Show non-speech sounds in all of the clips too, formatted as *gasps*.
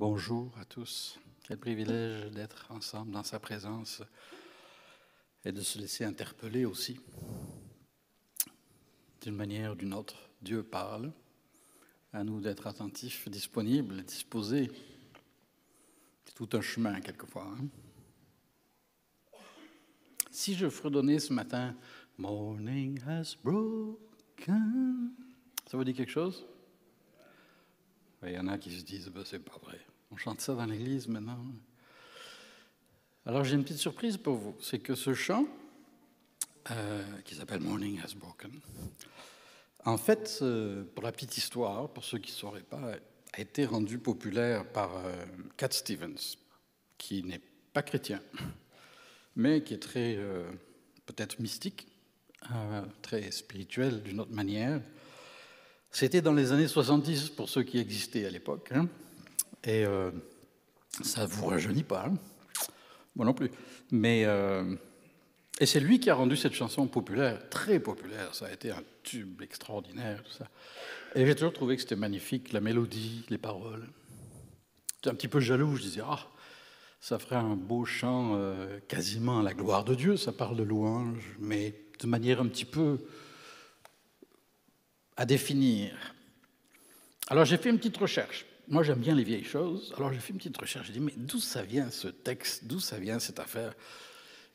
Bonjour à tous. Quel privilège d'être ensemble dans sa présence et de se laisser interpeller aussi. D'une manière ou d'une autre, Dieu parle. À nous d'être attentifs, disponibles, disposés. C'est tout un chemin quelquefois. Hein. si je fredonnais ce matin, Morning has broken, ça vous dit quelque chose? Il y en a qui se disent, ben, c'est pas vrai. On chante ça dans l'église maintenant. Alors j'ai une petite surprise pour vous. C'est que ce chant, euh, qui s'appelle Morning Has Broken, en fait, euh, pour la petite histoire, pour ceux qui ne sauraient pas, a été rendu populaire par euh, Cat Stevens, qui n'est pas chrétien, mais qui est très, peut-être mystique, très spirituel d'une autre manière. C'était dans les années 70 pour ceux qui existaient à l'époque. Hein. Et euh, ça ne vous rajeunit pas. Hein. Moi non plus. Mais, euh, et c'est lui qui a rendu cette chanson populaire, très populaire. Ça a été un tube extraordinaire, tout ça. Et j'ai toujours trouvé que c'était magnifique, la mélodie, les paroles. J'étais un petit peu jaloux. Je disais, ah, ça ferait un beau chant euh, quasiment à la gloire de Dieu. Ça parle de louange, mais de manière un petit peu à définir. Alors j'ai fait une petite recherche. Moi j'aime bien les vieilles choses. Alors j'ai fait une petite recherche. J'ai dit mais d'où ça vient ce texte? D'où ça vient cette affaire?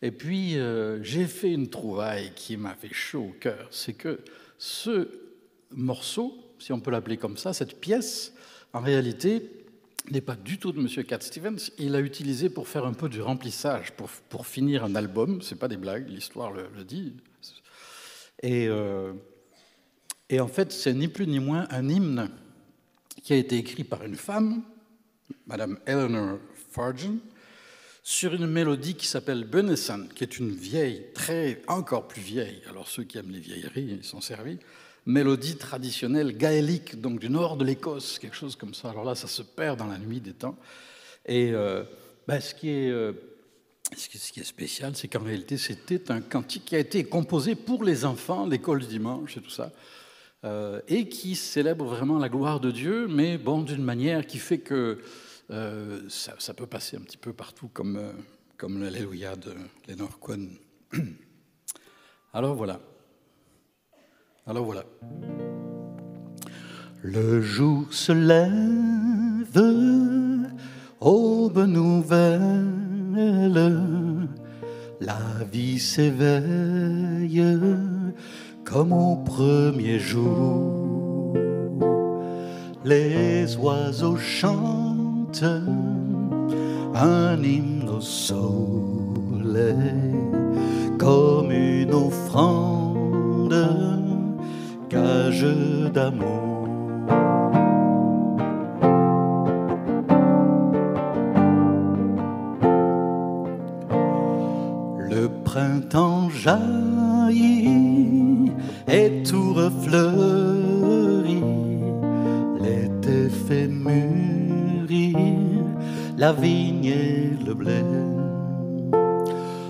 Et puis euh, j'ai fait une trouvaille qui m'a fait chaud au cœur. C'est que ce morceau, si on peut l'appeler comme ça, cette pièce, en réalité, n'est pas du tout de M. Cat Stevens. Il l'a utilisé pour faire un peu du remplissage, pour, pour finir un album. C'est pas des blagues, l'histoire le, dit. Et euh, et en fait, c'est ni plus ni moins un hymne qui a été écrit par une femme, Madame Eleanor Fargen, sur une mélodie qui s'appelle Benison, qui est une vieille, très, encore plus vieille, alors ceux qui aiment les vieilleries, ils sont servis, mélodie traditionnelle gaélique, donc du nord de l'Écosse, quelque chose comme ça. Alors là, ça se perd dans la nuit des temps. Et euh, ben, ce, qui est, euh, ce qui est spécial, c'est qu'en réalité, c'était un cantique qui a été composé pour les enfants, l'école du dimanche et tout ça. Euh, et qui célèbre vraiment la gloire de Dieu, mais bon, d'une manière qui fait que euh, ça, peut passer un petit peu partout, comme, euh, l'Alléluia de Lénore Cohen. *clears throat* Alors voilà. Alors voilà. Le jour se lève, aube nouvelle, la vie s'éveille comme au premier jour. Les oiseaux chantent un hymne au soleil comme une offrande, gage d'amour. Le printemps la vigne et le blé.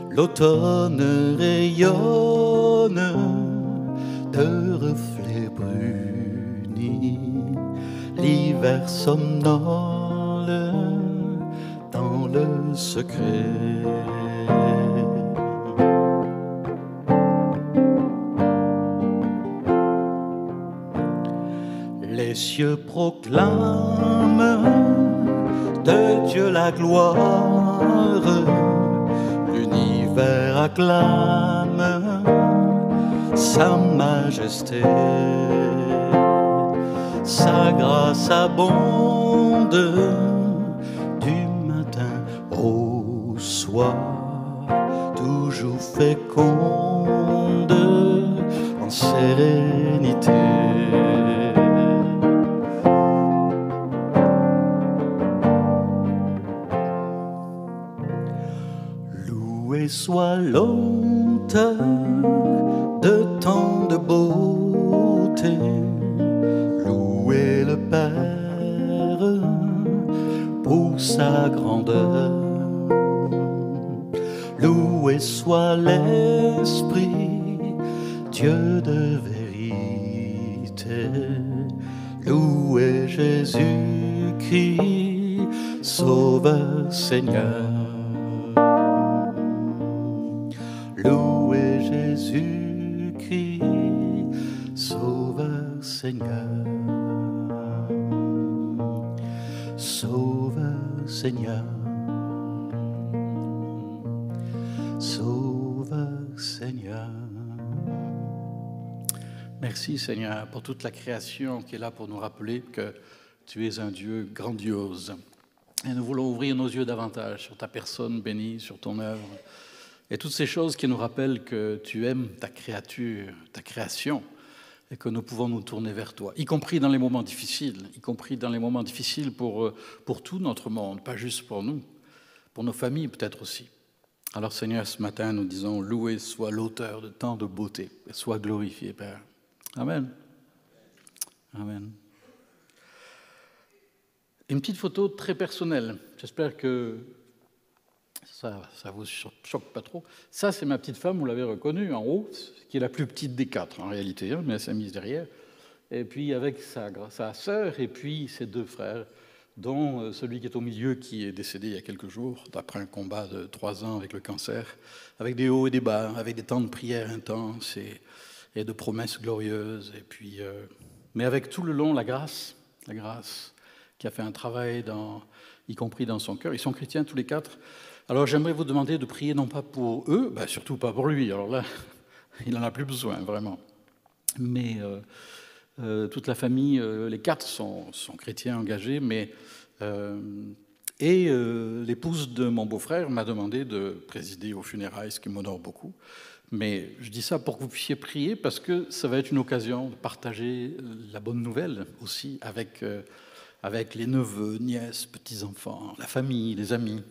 L'automne rayonne de reflets brunis, l'hiver somnole dans le secret. La gloire, l'univers acclame sa majesté, sa grâce abonde du matin au soir, toujours féconde sa grandeur. Loué soit l'Esprit, Dieu de vérité. Loué Jésus-Christ, Sauveur Seigneur. Seigneur pour toute la création qui est là pour nous rappeler que tu es un Dieu grandiose. Et nous voulons ouvrir nos yeux davantage sur ta personne bénie, sur ton œuvre, et toutes ces choses qui nous rappellent que tu aimes ta créature, ta création, et que nous pouvons nous tourner vers toi, y compris dans les moments difficiles, y compris dans les moments difficiles pour, pour tout notre monde, pas juste pour nous, pour nos familles peut-être aussi. Alors Seigneur, ce matin, nous disons, loué soit l'auteur de tant de beauté, et soit glorifié, Père. Amen. Amen. Une petite photo très personnelle. J'espère que ça ne vous choque pas trop. Ça, c'est ma petite femme, vous l'avez reconnue en haut, qui est la plus petite des quatre en réalité, hein, mais elle s'est mise derrière. Et puis avec sa, sa sœur et puis ses deux frères, dont euh, celui qui est au milieu, qui est décédé il y a quelques jours, d'après un combat de trois ans avec le cancer, avec des hauts et des bas, avec des temps de prière intenses et, et de promesses glorieuses. Et puis, euh, mais avec tout le long la grâce, la grâce qui a fait un travail, dans, y compris dans son cœur. Ils sont chrétiens tous les quatre. Alors j'aimerais vous demander de prier non pas pour eux, ben, surtout pas pour lui. Alors là, *laughs* il n'en a plus besoin, vraiment. Mais euh, euh, toute la famille, les quatre sont, sont, chrétiens engagés, mais. Et l'épouse de mon beau-frère m'a demandé de présider aux funérailles, ce qui m'honore beaucoup. Mais je dis ça pour que vous puissiez prier, parce que ça va être une occasion de partager la bonne nouvelle aussi avec avec les neveux, nièces, petits-enfants, la famille, les amis.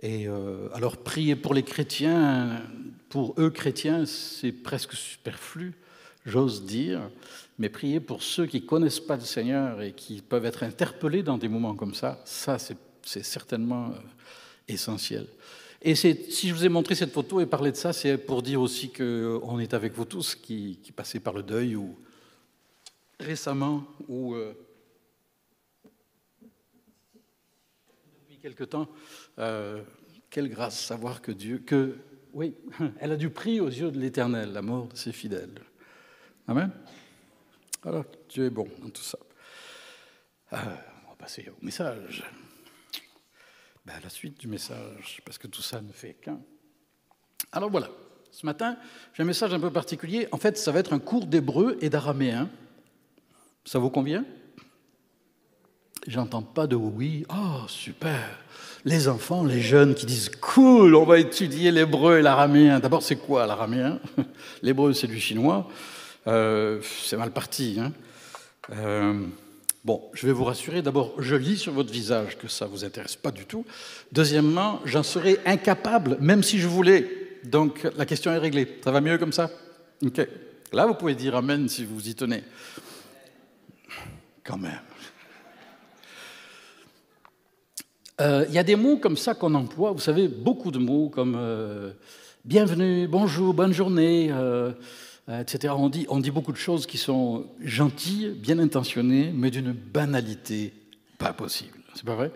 Et euh, alors prier pour les chrétiens, pour eux chrétiens, c'est presque superflu, j'ose dire, mais prier pour ceux qui ne connaissent pas le Seigneur et qui peuvent être interpellés dans des moments comme ça, ça c'est certainement euh, essentiel. Et si je vous ai montré cette photo et parlé de ça, c'est pour dire aussi qu'on est avec vous tous qui, qui passez par le deuil ou récemment ou... Euh, quelque temps, euh, quelle grâce savoir que Dieu, que, oui, *laughs* elle a du prix aux yeux de l'Éternel, la mort de ses fidèles. Amen. Alors, Dieu est bon dans tout ça. Euh, on va passer au message. Ben, la suite du message, parce que tout ça ne fait qu'un. Alors voilà, ce matin, j'ai un message un peu particulier. En fait, ça va être un cours d'hébreu et d'araméen. Ça vous convient? J'entends pas de oui. Oh, super. Les enfants, les jeunes qui disent cool, on va étudier l'hébreu et l'araméen. D'abord, c'est quoi l'araméen? L'hébreu, c'est du chinois. Euh, c'est mal parti. Hein euh, bon, je vais vous rassurer. D'abord, je lis sur votre visage que ça vous intéresse pas du tout. Deuxièmement, j'en serais incapable, même si je voulais. Donc, la question est réglée. Ça va mieux comme ça? Ok. Là, vous pouvez dire Amen si vous y tenez. Quand même. Euh, il y a des mots comme ça qu'on emploie, vous savez, beaucoup de mots comme euh, bienvenue, bonjour, bonne journée, euh, etc. On dit, beaucoup de choses qui sont gentilles, bien intentionnées, mais d'une banalité pas possible. C'est pas vrai?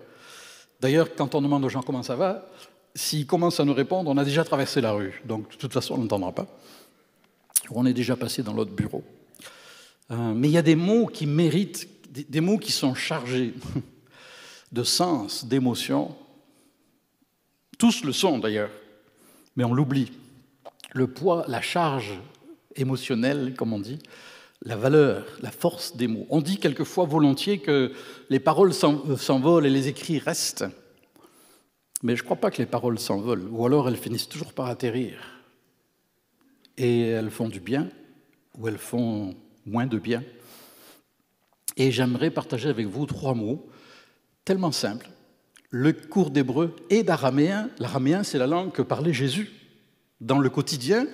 D'ailleurs, quand on demande aux gens comment ça va, s'ils commencent à nous répondre, on a déjà traversé la rue. Donc, de toute façon, on n'entendra pas. On est déjà passé dans l'autre bureau. mais il y a des mots qui méritent, des mots qui sont chargés *laughs* de sens, d'émotion. Tous le sont d'ailleurs, mais on l'oublie. Le poids, la charge émotionnelle, comme on dit, la valeur, la force des mots. On dit quelquefois volontiers que les paroles euh, s'envolent et les écrits restent. Mais je ne crois pas que les paroles s'envolent, ou alors elles finissent toujours par atterrir. Et elles font du bien, ou elles font moins de bien. Et j'aimerais partager avec vous trois mots tellement simple. Le cours d'hébreu et d'araméen, l'araméen c'est la langue que parlait Jésus. Dans le quotidien,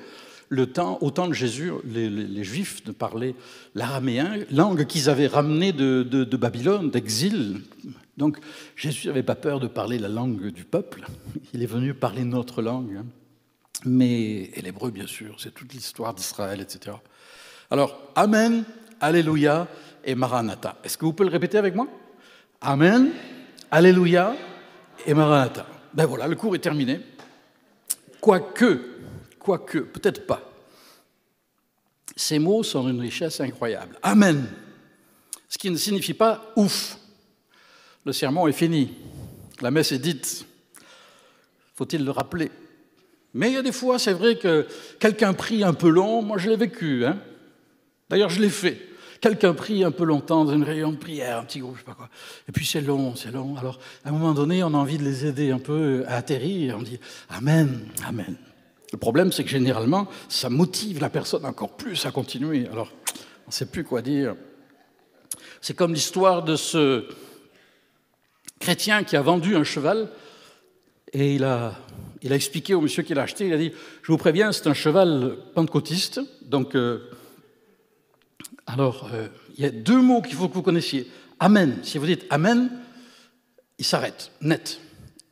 le temps, au temps de Jésus, les, Juifs parlaient l'araméen, langue qu'ils avaient ramenée de, de, Babylone, d'exil. Donc Jésus n'avait pas peur de parler la langue du peuple, il est venu parler notre langue. Mais, et l'hébreu bien sûr, c'est toute l'histoire d'Israël, etc. Alors, Amen, Alléluia et Maranatha. Est-ce que vous pouvez le répéter avec moi? Amen, Alléluia et Maranatha. Ben voilà, le cours est terminé. Quoique, quoique, peut-être pas. Ces mots sont d'une richesse incroyable. Amen. Ce qui ne signifie pas ouf. Le sermon est fini. La messe est dite. Faut-il le rappeler? Mais il y a des fois, c'est vrai que quelqu'un prie un peu long. Moi, je l'ai vécu. Hein D'ailleurs, je l'ai fait. Quelqu'un prie un peu longtemps dans une réunion de prière, un petit groupe, je sais pas quoi. Et puis c'est long, c'est long. Alors, à un moment donné, on a envie de les aider un peu à atterrir. On dit Amen, Amen. Le problème, c'est que généralement, ça motive la personne encore plus à continuer. Alors, on ne sait plus quoi dire. C'est comme l'histoire de ce chrétien qui a vendu un cheval et il a, il a expliqué au monsieur qui l'a acheté, il a dit, je vous préviens, c'est un cheval pentecôtiste, donc... Euh, alors, euh, il y a deux mots qu'il faut que vous connaissiez. Amen. Si vous dites Amen, il s'arrête, net.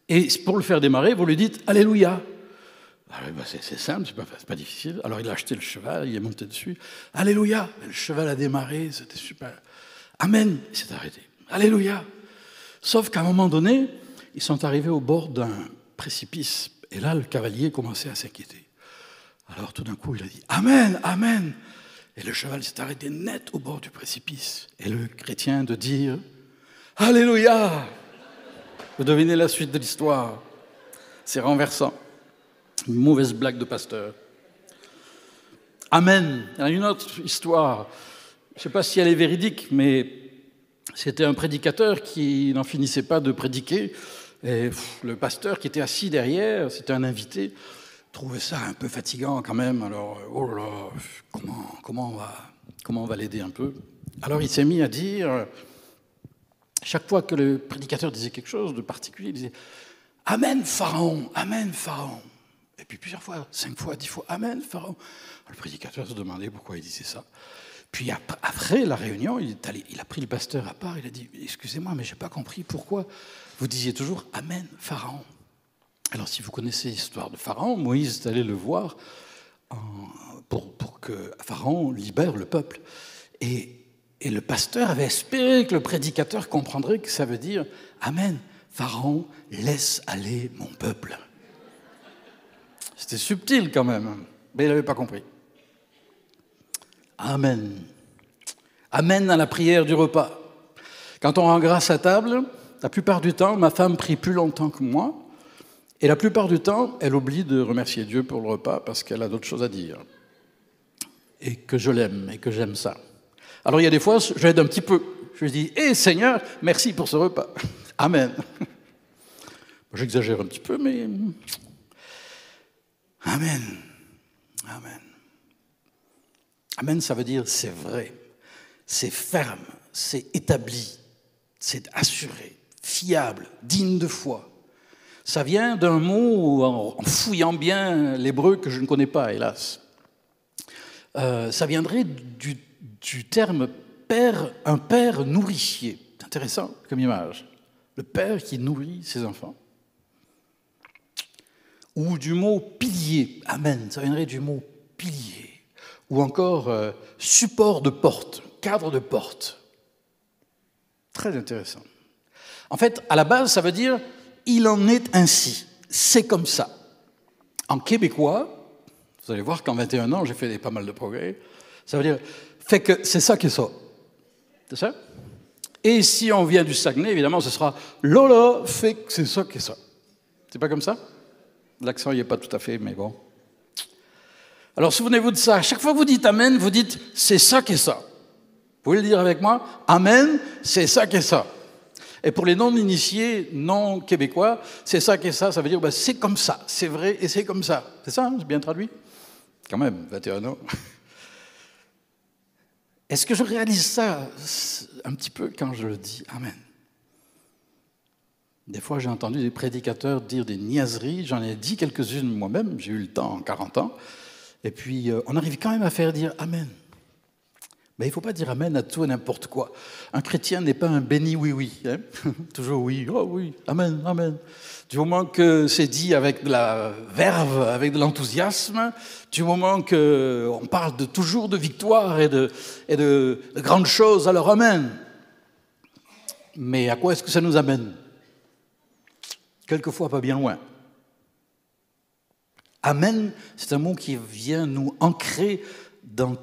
Et pour le faire démarrer, vous lui dites Alléluia. Ah bah, c'est simple, c'est pas, pas difficile. Alors il a acheté le cheval, il est monté dessus. Alléluia. Le cheval a démarré, c'était super. Amen. Il s'est arrêté. Alléluia. Sauf qu'à un moment donné, ils sont arrivés au bord d'un précipice. Et là, le cavalier commençait à s'inquiéter. Alors tout d'un coup, il a dit Amen, Amen. Et le cheval s'est arrêté net au bord du précipice. Et le chrétien de dire Alléluia Vous devinez la suite de l'histoire. C'est renversant. Une mauvaise blague de pasteur. Amen. Il y a une autre histoire. Je ne sais pas si elle est véridique, mais c'était un prédicateur qui n'en finissait pas de prédiquer. Et le pasteur qui était assis derrière, c'était un invité, trouvait ça un peu fatigant quand même. Alors, euh, oh là là, comment, va, comment on va l'aider un peu? Alors il s'est mis à dire, chaque fois que le prédicateur disait quelque chose de particulier, il disait Amen, Pharaon, Amen, Pharaon. Et puis plusieurs fois, cinq fois, dix fois, Amen, Pharaon. Le prédicateur se demandait pourquoi il disait ça. Puis après la réunion, il, est allé, il a pris le pasteur à part, il a dit Excusez-moi, mais je n'ai pas compris pourquoi vous disiez toujours Amen, Pharaon. Alors, si vous connaissez l'histoire de Pharaon, Moïse est allé le voir pour, que Pharaon libère le peuple. Et, et, le pasteur avait espéré que le prédicateur comprendrait que ça veut dire Amen, Pharaon, laisse aller mon peuple. C'était subtil quand même, mais il n'avait pas compris. Amen. Amen à la prière du repas. Quand on rend grâce à table, la plupart du temps, ma femme prie plus longtemps que moi, et la plupart du temps, elle oublie de remercier Dieu pour le repas parce qu'elle a d'autres choses à dire. Et que je l'aime et que j'aime ça. Alors il y a des fois, je un petit peu. Je lui dis, hé Seigneur, merci pour ce repas. Amen. *laughs* J'exagère un petit peu, mais... Amen. Amen. Amen, ça veut dire c'est vrai, c'est ferme, c'est établi, c'est assuré, fiable, digne de foi. Ça vient d'un mot, en fouillant bien l'hébreu que je ne connais pas, hélas. Euh, ça viendrait du, du, terme père, un père nourricier. C'est intéressant comme image. Le père qui nourrit ses enfants. Ou du mot pilier. Amen. Ça viendrait du mot pilier. Ou encore euh, support de porte, cadre de porte. Très intéressant. En fait, à la base, ça veut dire il en est ainsi. C'est comme ça. En québécois, vous allez voir qu'en 21 ans, j'ai fait pas mal de progrès. Ça veut dire, fait que c'est ça qui est ça. C'est ça? Et si on vient du Saguenay, évidemment, ce sera Lola fait que c'est ça qui est ça. C'est pas comme ça? L'accent n'y est pas tout à fait, mais bon. Alors souvenez-vous de ça. À chaque fois que vous dites Amen, vous dites c'est ça qui est ça. Vous pouvez le dire avec moi Amen, c'est ça qui est ça. Et pour les non-initiés, non québécois, c'est ça qu'est ça, ça veut dire bah, c'est comme ça, c'est vrai et c'est comme ça. C'est ça, hein, c'est bien traduit? Quand même, 21 ans. Est-ce que je réalise ça un petit peu quand je dis Amen? Des fois, j'ai entendu des prédicateurs dire des niaiseries, j'en ai dit quelques-unes moi-même, j'ai eu le temps en 40 ans, et puis euh, on arrive quand même à faire dire Amen. Mais il ne faut pas dire Amen à tout et n'importe quoi. Un chrétien n'est pas un béni oui-oui. Hein. *laughs* Toujours oui, oh oui, Amen, Amen. Du moment que c'est dit avec de la verve, avec de l'enthousiasme, du moment qu'on parle de, toujours de victoire et, de, grandes choses, alors Amen. Mais à quoi est-ce que ça nous amène? Quelquefois pas bien loin. Amen, c'est un mot qui vient nous ancrer dans,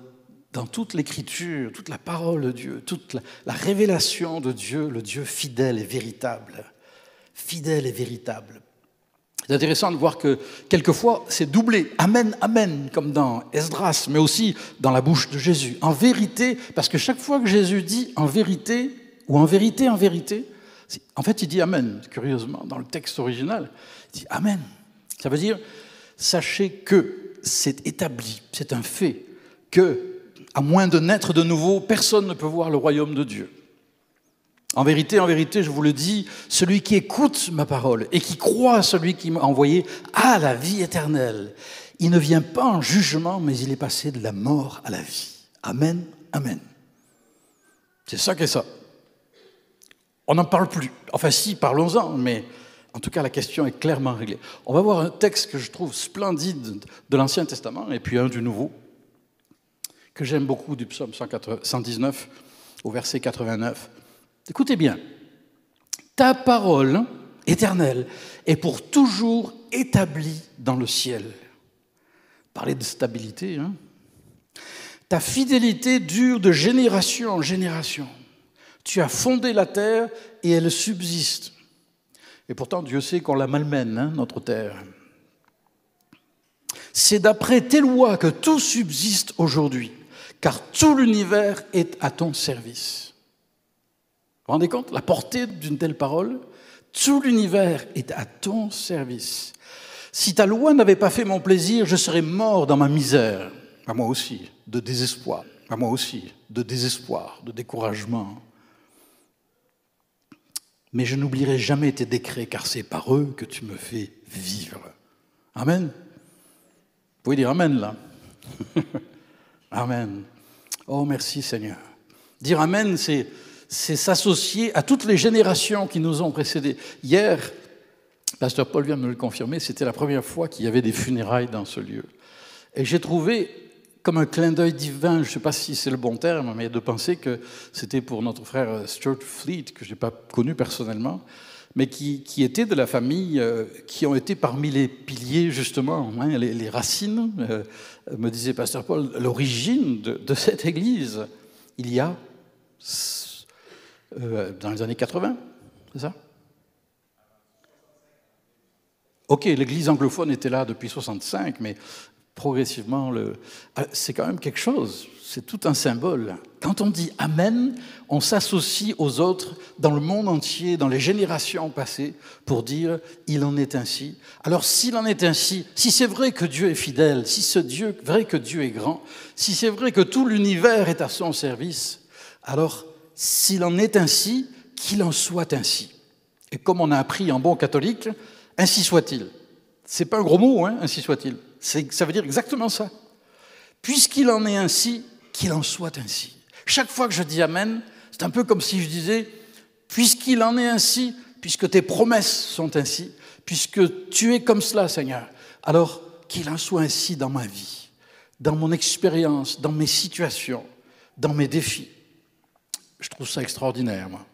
dans toute l'écriture, toute la parole de Dieu, toute la, la révélation de Dieu, le Dieu fidèle et véritable. Fidèle et véritable. C'est intéressant de voir que quelquefois c'est doublé. Amen, amen, comme dans Esdras, mais aussi dans la bouche de Jésus. En vérité, parce que chaque fois que Jésus dit en vérité, ou en vérité, en vérité, en fait il dit amen, curieusement, dans le texte original. Il dit amen. Ça veut dire, sachez que c'est établi, c'est un fait, que, à moins de naître de nouveau, personne ne peut voir le royaume de Dieu. En vérité, en vérité, je vous le dis, celui qui écoute ma parole et qui croit à celui qui m'a envoyé a la vie éternelle. Il ne vient pas en jugement, mais il est passé de la mort à la vie. Amen, amen. C'est ça qu'est ça. On n'en parle plus. Enfin si, parlons-en, mais en tout cas la question est clairement réglée. On va voir un texte que je trouve splendide de l'Ancien Testament et puis un du Nouveau, que j'aime beaucoup du psaume 119 au verset 89. Écoutez bien, ta parole éternelle est pour toujours établie dans le ciel. Parler de stabilité, hein Ta fidélité dure de génération en génération. Tu as fondé la terre et elle subsiste. Et pourtant, Dieu sait qu'on la malmène, hein, notre terre. C'est d'après tes lois que tout subsiste aujourd'hui, car tout l'univers est à ton service. Vous vous rendez compte? La portée d'une telle parole Tout l'univers est à ton service. Si ta loi n'avait pas fait mon plaisir, je serais mort dans ma misère. À moi aussi, de désespoir. À moi aussi, de désespoir, de découragement. Mais je n'oublierai jamais tes décrets, car c'est par eux que tu me fais vivre. Amen. Vous pouvez dire Amen là. *laughs* amen. Oh merci Seigneur. Dire Amen, c'est s'associer à toutes les générations qui nous ont précédés. Hier, Pasteur Paul vient de me le confirmer, c'était la première fois qu'il y avait des funérailles dans ce lieu. Et j'ai trouvé comme un clin d'œil divin, je ne sais pas si c'est le bon terme, mais de penser que c'était pour notre frère Stuart Fleet, que je n'ai pas connu personnellement, mais qui, était de la famille, euh, qui ont été parmi les piliers, justement, hein, les, racines, euh, me disait Pasteur Paul, l'origine de, cette église, il y a euh, dans les années 80, c'est ça? Ok, l'Église anglophone était là depuis 65, mais progressivement, ah, c'est quand même quelque chose, c'est tout un symbole. Quand on dit Amen, on s'associe aux autres dans le monde entier, dans les générations passées, pour dire Il en est ainsi. Alors s'il en est ainsi, si c'est vrai que Dieu est fidèle, si c'est vrai que Dieu est grand, si c'est vrai que tout l'univers est à son service, alors s'il en est ainsi, qu'il en soit ainsi. Et comme on a appris en bon catholique, ainsi soit-il. C'est pas un gros mot, hein, ainsi soit-il. Ça veut dire exactement ça. Puisqu'il en est ainsi, qu'il en soit ainsi. Chaque fois que je dis Amen, c'est un peu comme si je disais, puisqu'il en est ainsi, puisque tes promesses sont ainsi, puisque tu es comme cela, Seigneur, alors qu'il en soit ainsi dans ma vie, dans mon expérience, dans mes situations, dans mes défis. Je trouve ça extraordinaire, moi.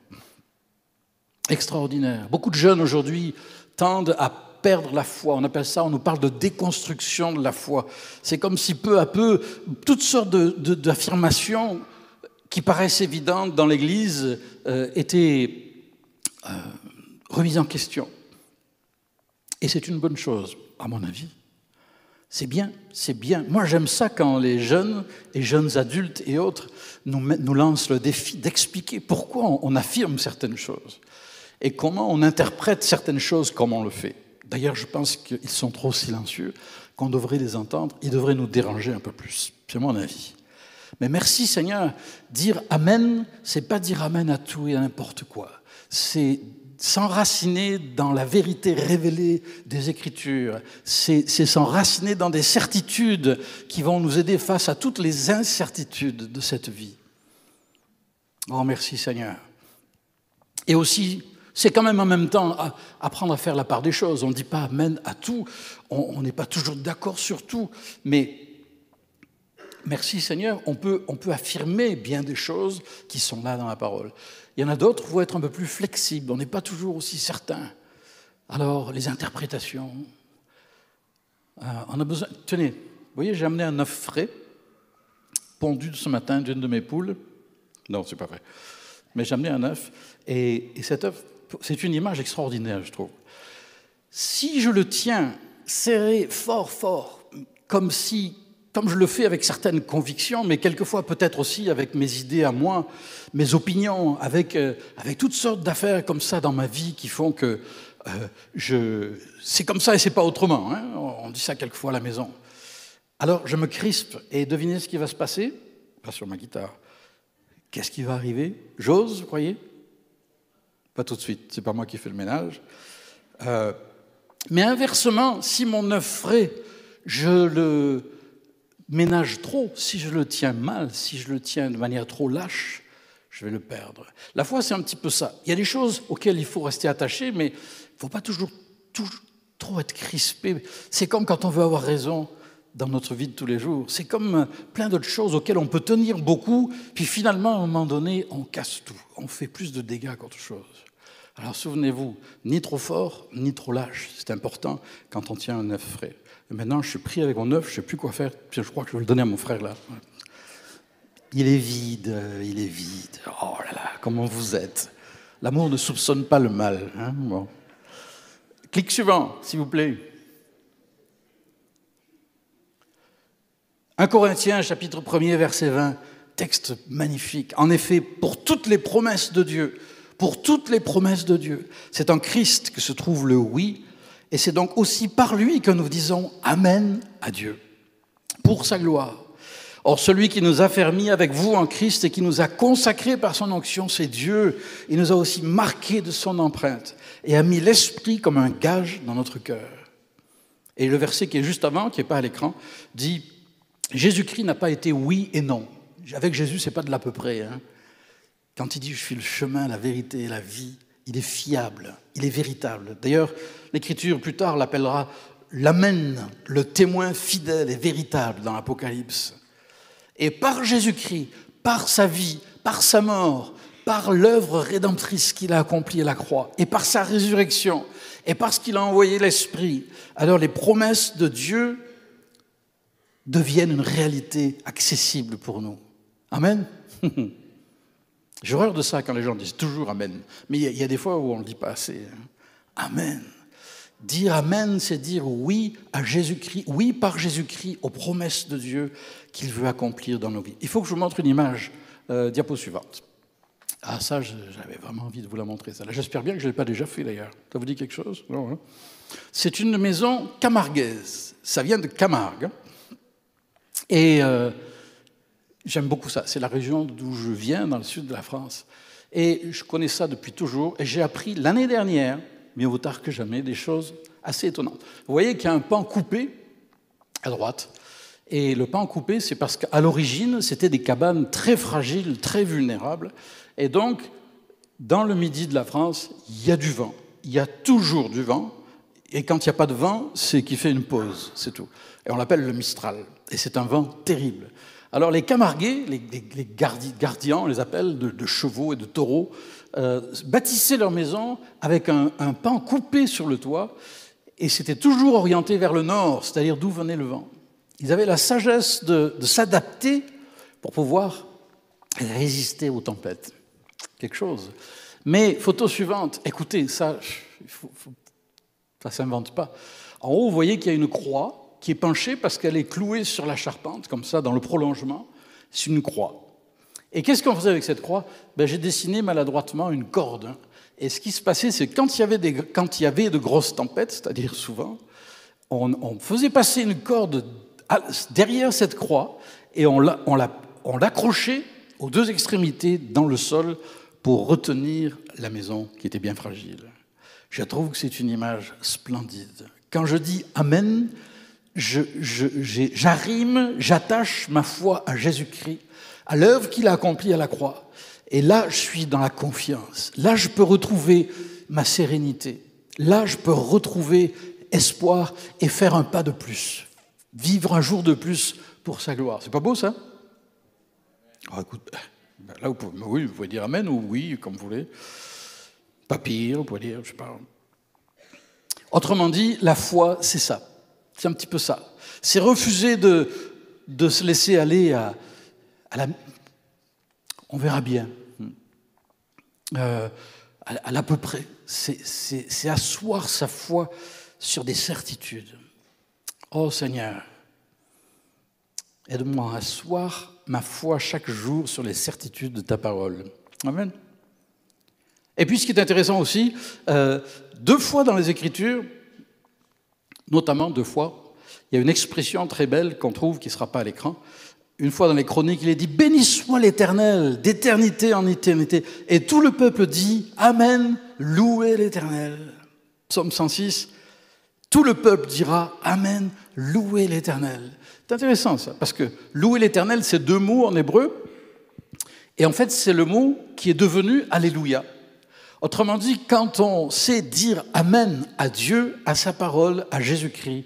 Extraordinaire. Beaucoup de jeunes aujourd'hui tendent à perdre la foi. On appelle ça, on nous parle de déconstruction de la foi. C'est comme si peu à peu, toutes sortes d'affirmations qui paraissent évidentes dans l'Église euh, étaient euh, remises en question. Et c'est une bonne chose, à mon avis. C'est bien, c'est bien. Moi, j'aime ça quand les jeunes et jeunes adultes et autres nous, nous lancent le défi d'expliquer pourquoi on, affirme certaines choses et comment on interprète certaines choses comme on le fait. D'ailleurs, je pense qu'ils sont trop silencieux, qu'on devrait les entendre, ils devraient nous déranger un peu plus. C'est mon avis. Mais merci Seigneur, dire Amen, c'est pas dire Amen à tout et à n'importe quoi. C'est s'enraciner dans la vérité révélée des Écritures, c'est s'enraciner dans des certitudes qui vont nous aider face à toutes les incertitudes de cette vie. Oh, merci Seigneur. Et aussi, c'est quand même en même temps apprendre à faire la part des choses. On ne dit pas Amen à tout, on n'est pas toujours d'accord sur tout, mais merci Seigneur, on peut, on peut affirmer bien des choses qui sont là dans la parole. Il y en a d'autres, faut être un peu plus flexible, on n'est pas toujours aussi certain. Alors, les interprétations. Euh, on a besoin. Tenez, vous voyez, j'ai amené un œuf frais, pondu ce matin d'une de mes poules. Non, c'est pas vrai. Mais j'ai amené un œuf. Et cet œuf, c'est une image extraordinaire, je trouve. Si je le tiens serré fort, fort, comme si comme je le fais avec certaines convictions, mais quelquefois peut-être aussi avec mes idées à moi, mes opinions, avec, euh, avec toutes sortes d'affaires comme ça dans ma vie qui font que euh, je... c'est comme ça et c'est pas autrement. Hein. On dit ça quelquefois à la maison. Alors je me crispe et devinez ce qui va se passer? Pas sur ma guitare. Qu'est-ce qui va arriver? J'ose, vous croyez? Pas tout de suite, c'est pas moi qui fais le ménage. Euh, mais inversement, si mon œuf frais, je le ménage trop, si je le tiens mal, si je le tiens de manière trop lâche, je vais le perdre. La foi, c'est un petit peu ça. Il y a des choses auxquelles il faut rester attaché, mais il ne faut pas toujours, trop être crispé. C'est comme quand on veut avoir raison dans notre vie de tous les jours. C'est comme plein d'autres choses auxquelles on peut tenir beaucoup, puis finalement, à un moment donné, on casse tout. On fait plus de dégâts qu'autre chose. Alors souvenez-vous, ni trop fort, ni trop lâche. C'est important quand on tient un œuf frais maintenant, je suis pris avec mon œuf, je ne sais plus quoi faire. je crois que je vais le donner à mon frère là. Il est vide, il est vide. Oh là là, comment vous êtes L'amour ne soupçonne pas le mal. Hein bon. Clic suivant, s'il vous plaît. 1 Corinthiens, chapitre 1er, verset 20. Texte magnifique. En effet, pour toutes les promesses de Dieu, pour toutes les promesses de Dieu, c'est en Christ que se trouve le oui et c'est donc aussi par lui que nous disons Amen à Dieu, pour sa gloire. Or, celui qui nous a fermis avec vous en Christ et qui nous a consacrés par son onction, c'est Dieu. Il nous a aussi marqués de son empreinte et a mis l'Esprit comme un gage dans notre cœur. Et le verset qui est juste avant, qui n'est pas à l'écran, dit Jésus-Christ n'a pas été oui et non. Avec Jésus, c'est pas de l'à peu près. Hein. Quand il dit Je suis le chemin, la vérité et la vie, il est fiable, il est véritable. D'ailleurs, l'Écriture plus tard l'appellera l'Amen, le témoin fidèle et véritable dans l'Apocalypse. Et par Jésus-Christ, par sa vie, par sa mort, par l'œuvre rédemptrice qu'il a accomplie à la croix, et par sa résurrection, et parce qu'il a envoyé l'Esprit, alors les promesses de Dieu deviennent une réalité accessible pour nous. Amen. *laughs* J'ai horreur de ça quand les gens disent toujours Amen. Mais il y, a des fois où on ne le dit pas assez. Hein. Amen. Dire Amen, c'est dire oui à Jésus-Christ, oui par Jésus-Christ aux promesses de Dieu qu'il veut accomplir dans nos vies. Il faut que je vous montre une image, euh, diapo suivante. Ah ça, j'avais vraiment envie de vous la montrer. J'espère bien que je ne l'ai pas déjà fait d'ailleurs. Ça vous dit quelque chose? Non. Hein. c'est une maison camarguaise. Ça vient de Camargue. Et euh, J'aime beaucoup ça. C'est la région d'où je viens, dans le sud de la France. Et je connais ça depuis toujours. Et j'ai appris l'année dernière, mieux vaut tard que jamais, des choses assez étonnantes. Vous voyez qu'il y a un pan coupé à droite. Et le pan coupé, c'est parce qu'à l'origine, c'était des cabanes très fragiles, très vulnérables. Et donc, dans le midi de la France, il y a du vent. Il y a toujours du vent. Et quand il n'y a pas de vent, c'est qu'il fait une pause, c'est tout. Et on l'appelle le Mistral. Et c'est un vent terrible. Alors les Camarguais, les, gardiens, on les appelle, de, chevaux et de taureaux, euh, bâtissaient leur maison avec un, pan coupé sur le toit, et c'était toujours orienté vers le nord, c'est-à-dire d'où venait le vent. Ils avaient la sagesse de, s'adapter pour pouvoir résister aux tempêtes. Quelque chose. Mais photo suivante, écoutez, ça, ça ne s'invente pas. En haut, vous voyez qu'il y a une croix qui est penchée parce qu'elle est clouée sur la charpente, comme ça, dans le prolongement. C'est une croix. Et qu'est-ce qu'on faisait avec cette croix? Ben, J'ai dessiné maladroitement une corde. Et ce qui se passait, c'est que quand il y avait, des, quand il y avait de grosses tempêtes, c'est-à-dire souvent, on, faisait passer une corde derrière cette croix et on l'accrochait aux deux extrémités dans le sol pour retenir la maison qui était bien fragile. Je trouve que c'est une image splendide. Quand je dis Amen, j'arrime, j'attache ma foi à Jésus-Christ, à l'œuvre qu'il a accomplie à la croix. Et là, je suis dans la confiance. Là, je peux retrouver ma sérénité. Là, je peux retrouver espoir et faire un pas de plus. Vivre un jour de plus pour sa gloire. C'est pas beau, ça? Oh, écoute, là, vous pouvez, oui, vous pouvez dire Amen ou oui, comme vous voulez. Pas pire, vous pouvez dire, je sais pas. Autrement dit, la foi, c'est ça. C'est un petit peu ça. C'est refuser de, de se laisser aller à, à la... On verra bien. Euh, à, à l'à peu près. C'est asseoir sa foi sur des certitudes. Oh Seigneur, aide-moi à asseoir ma foi chaque jour sur les certitudes de ta parole. Amen. Et puis ce qui est intéressant aussi, euh, deux fois dans les Écritures, notamment deux fois, il y a une expression très belle qu'on trouve qui ne sera pas à l'écran. Une fois dans les chroniques, il est dit Béni soit l'Éternel, d'éternité en éternité. Et tout le peuple dit Amen, louez l'Éternel. Psaume 106, tout le peuple dira Amen, louez l'Éternel. C'est intéressant ça, parce que louer l'Éternel, c'est deux mots en hébreu. Et en fait, c'est le mot qui est devenu Alléluia. Autrement dit, quand on sait dire Amen à Dieu, à sa parole, à Jésus-Christ,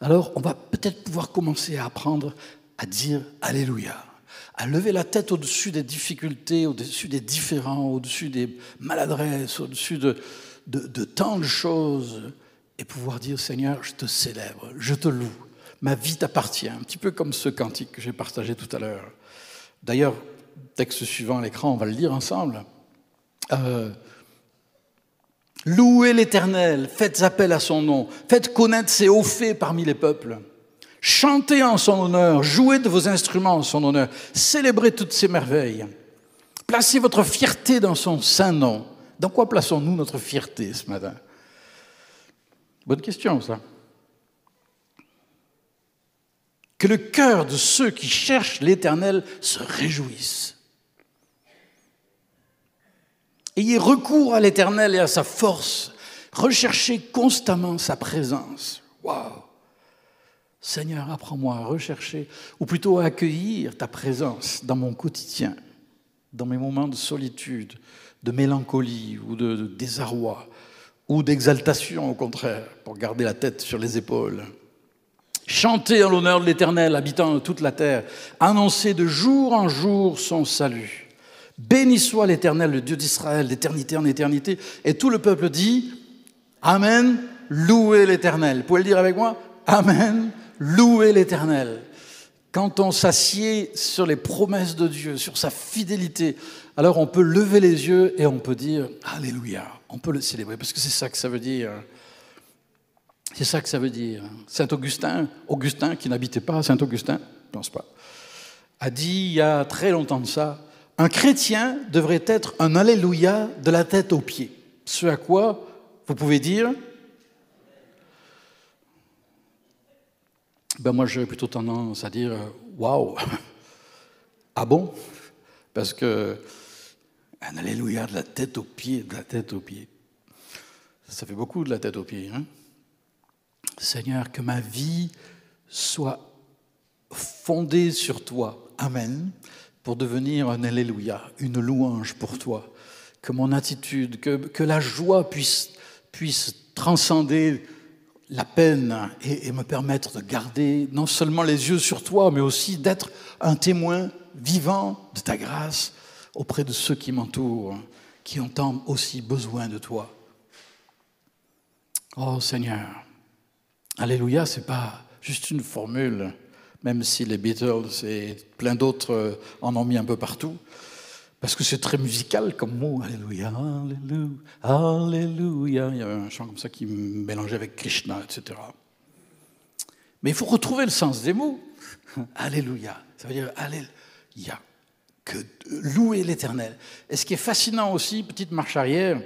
alors on va peut-être pouvoir commencer à apprendre à dire Alléluia, à lever la tête au-dessus des difficultés, au-dessus des différends, au-dessus des maladresses, au-dessus de, tant de choses, et pouvoir dire Seigneur, je te célèbre, je te loue, ma vie t'appartient, un petit peu comme ce cantique que j'ai partagé tout à l'heure. D'ailleurs, texte suivant à l'écran, on va le lire ensemble. Euh, Louez l'Éternel, faites appel à son nom, faites connaître ses hauts faits parmi les peuples. Chantez en son honneur, jouez de vos instruments en son honneur, célébrez toutes ses merveilles. Placez votre fierté dans son saint nom. Dans quoi plaçons-nous notre fierté ce matin? Bonne question, ça. Que le cœur de ceux qui cherchent l'Éternel se réjouisse. Ayez recours à l'Éternel et à sa force. Recherchez constamment sa présence. Waouh! Seigneur, apprends-moi à rechercher, ou plutôt à accueillir ta présence dans mon quotidien, dans mes moments de solitude, de mélancolie ou de, désarroi, ou d'exaltation au contraire, pour garder la tête sur les épaules. Chantez en l'honneur de l'Éternel, habitant toute la terre. Annoncez de jour en jour son salut. Béni soit l'Éternel, le Dieu d'Israël, d'éternité en éternité. Et tout le peuple dit Amen, louez l'Éternel. Vous pouvez le dire avec moi Amen, louez l'Éternel. Quand on s'assied sur les promesses de Dieu, sur sa fidélité, alors on peut lever les yeux et on peut dire Alléluia. On peut le célébrer parce que c'est ça que ça veut dire. C'est ça que ça veut dire. Saint Augustin, Augustin qui n'habitait pas à Saint-Augustin, je pense pas, a dit il y a très longtemps de ça un chrétien devrait être un Alléluia de la tête aux pieds. Ce à quoi vous pouvez dire ben Moi, j'ai plutôt tendance à dire Waouh *laughs* Ah bon? Parce que un Alléluia de la tête aux pieds, de la tête aux pieds. Ça fait beaucoup de la tête aux pieds. Hein? Seigneur, que ma vie soit fondée sur toi. Amen pour devenir un Alléluia, une louange pour toi. Que mon attitude, que, que la joie puisse, puisse transcender la peine et, et, me permettre de garder non seulement les yeux sur toi, mais aussi d'être un témoin vivant de ta grâce auprès de ceux qui m'entourent, qui ont tant aussi besoin de toi. Oh Seigneur, Alléluia, c'est pas juste une formule même si les Beatles et plein d'autres euh, en ont mis un peu partout, parce que c'est très musical comme mot. Alléluia, Alléluia, Alléluia. Il y avait un chant comme ça qui mélangeait avec Krishna, etc. Mais il faut retrouver le sens des mots. *laughs* Alléluia, ça veut dire Alléluia, que louer l'Éternel. Et ce qui est fascinant aussi, petite marche arrière,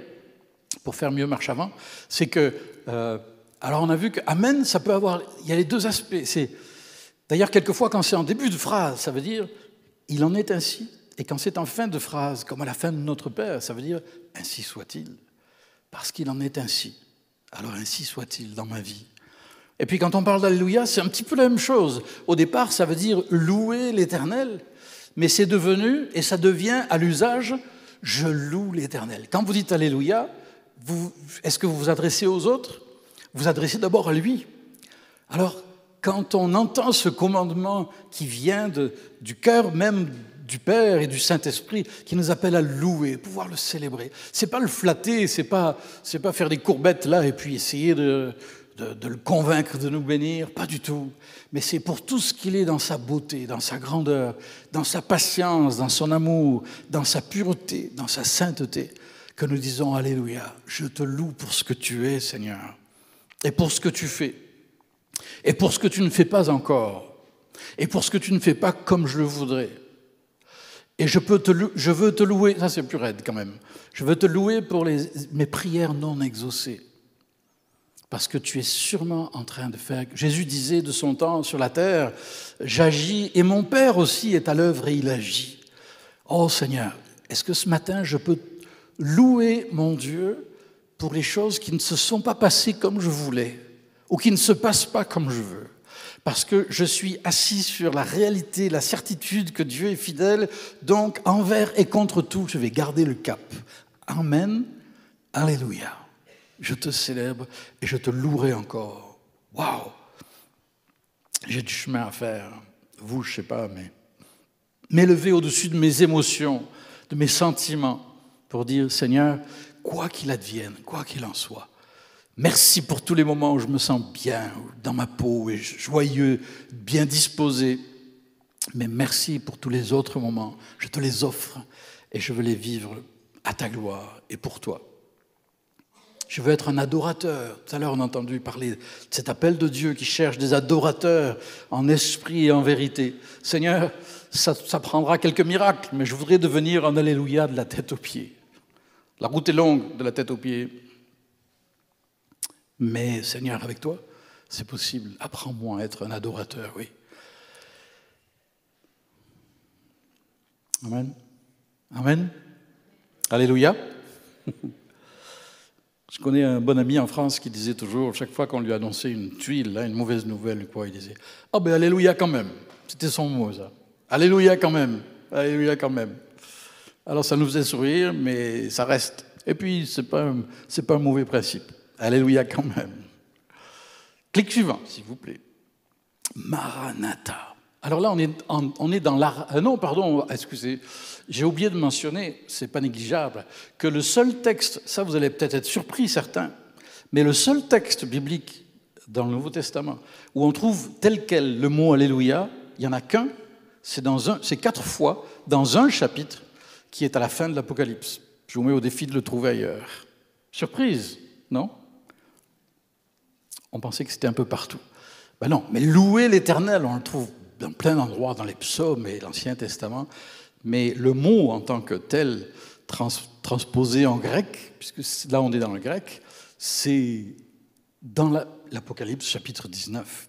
pour faire mieux marche avant, c'est que, euh, alors on a vu que Amen, ça peut avoir, il y a les deux aspects. C'est D'ailleurs, quelquefois, quand c'est en début de phrase, ça veut dire il en est ainsi. Et quand c'est en fin de phrase, comme à la fin de notre Père, ça veut dire ainsi soit-il. Parce qu'il en est ainsi. Alors ainsi soit-il dans ma vie. Et puis quand on parle d'Alléluia, c'est un petit peu la même chose. Au départ, ça veut dire louer l'Éternel, mais c'est devenu, et ça devient à l'usage, je loue l'Éternel. Quand vous dites Alléluia, est-ce que vous vous adressez aux autres? Vous adressez d'abord à lui. Alors, quand on entend ce commandement qui vient du cœur même du Père et du Saint-Esprit qui nous appelle à louer, pouvoir le célébrer. C'est pas le flatter, c'est pas pas faire des courbettes là et puis essayer de, de le convaincre de nous bénir, pas du tout. Mais c'est pour tout ce qu'il est dans sa beauté, dans sa grandeur, dans sa patience, dans son amour, dans sa pureté, dans sa sainteté, que nous disons Alléluia, je te loue pour ce que tu es, Seigneur, et pour ce que tu fais, et pour ce que tu ne fais pas encore, et pour ce que tu ne fais pas comme je le voudrais. Et je, peux te, je veux te louer, ça c'est plus raide quand même, je veux te louer pour mes prières non exaucées. Parce que tu es sûrement en train de faire. Jésus disait de son temps sur la terre, j'agis et mon Père aussi est à l'œuvre et il agit. Oh Seigneur, est-ce que ce matin je peux louer mon Dieu pour les choses qui ne se sont pas passées comme je voulais? Ou qui ne se passent pas comme je veux parce que je suis assis sur la réalité, la certitude que Dieu est fidèle, donc envers et contre tout, je vais garder le cap. Amen, Alléluia. Je te célèbre et je te louerai encore. Waouh J'ai du chemin à faire. Vous, je sais pas, mais m'élever au-dessus de mes émotions, de mes sentiments, pour dire, Seigneur, quoi qu'il advienne, quoi qu'il en soit, Merci pour tous les moments où je me sens bien dans ma peau et joyeux, bien disposé. Mais merci pour tous les autres moments. Je te les offre et je veux les vivre à ta gloire et pour toi. Je veux être un adorateur. Tout à l'heure, on a entendu parler de cet appel de Dieu qui cherche des adorateurs en esprit et en vérité. Seigneur, ça, prendra quelques miracles, mais je voudrais devenir un Alléluia de la tête aux pieds. La route est longue de la tête aux pieds. Mais Seigneur, avec toi, c'est possible. Apprends-moi à être un adorateur, oui. Amen. Amen. Alléluia. Je connais un bon ami en France qui disait toujours, chaque fois qu'on lui annonçait une tuile, une mauvaise nouvelle, quoi, il disait Oh ben Alléluia quand même. C'était son mot, ça. Alléluia quand même. Alléluia quand même. Alors ça nous faisait sourire, mais ça reste. Et puis, ce n'est pas un mauvais principe. Alléluia quand même. Clic suivant, s'il vous plaît. Maranatha. Alors là, on est, dans l'art. Euh, non, pardon, excusez. J'ai oublié de mentionner, c'est pas négligeable, que le seul texte, ça vous allez peut-être être surpris certains, mais le seul texte biblique dans le Nouveau Testament où on trouve tel quel le mot Alléluia, il n'y en a qu'un, c'est, c'est quatre fois dans un chapitre qui est à la fin de l'Apocalypse. Je vous mets au défi de le trouver ailleurs. Surprise, non? On pensait que c'était un peu partout. Ben non, mais louer l'Éternel, on le trouve dans plein d'endroits dans les psaumes et l'Ancien Testament, mais le mot en tant que tel, transposé en grec, puisque là on est dans le grec, c'est dans l'Apocalypse chapitre 19.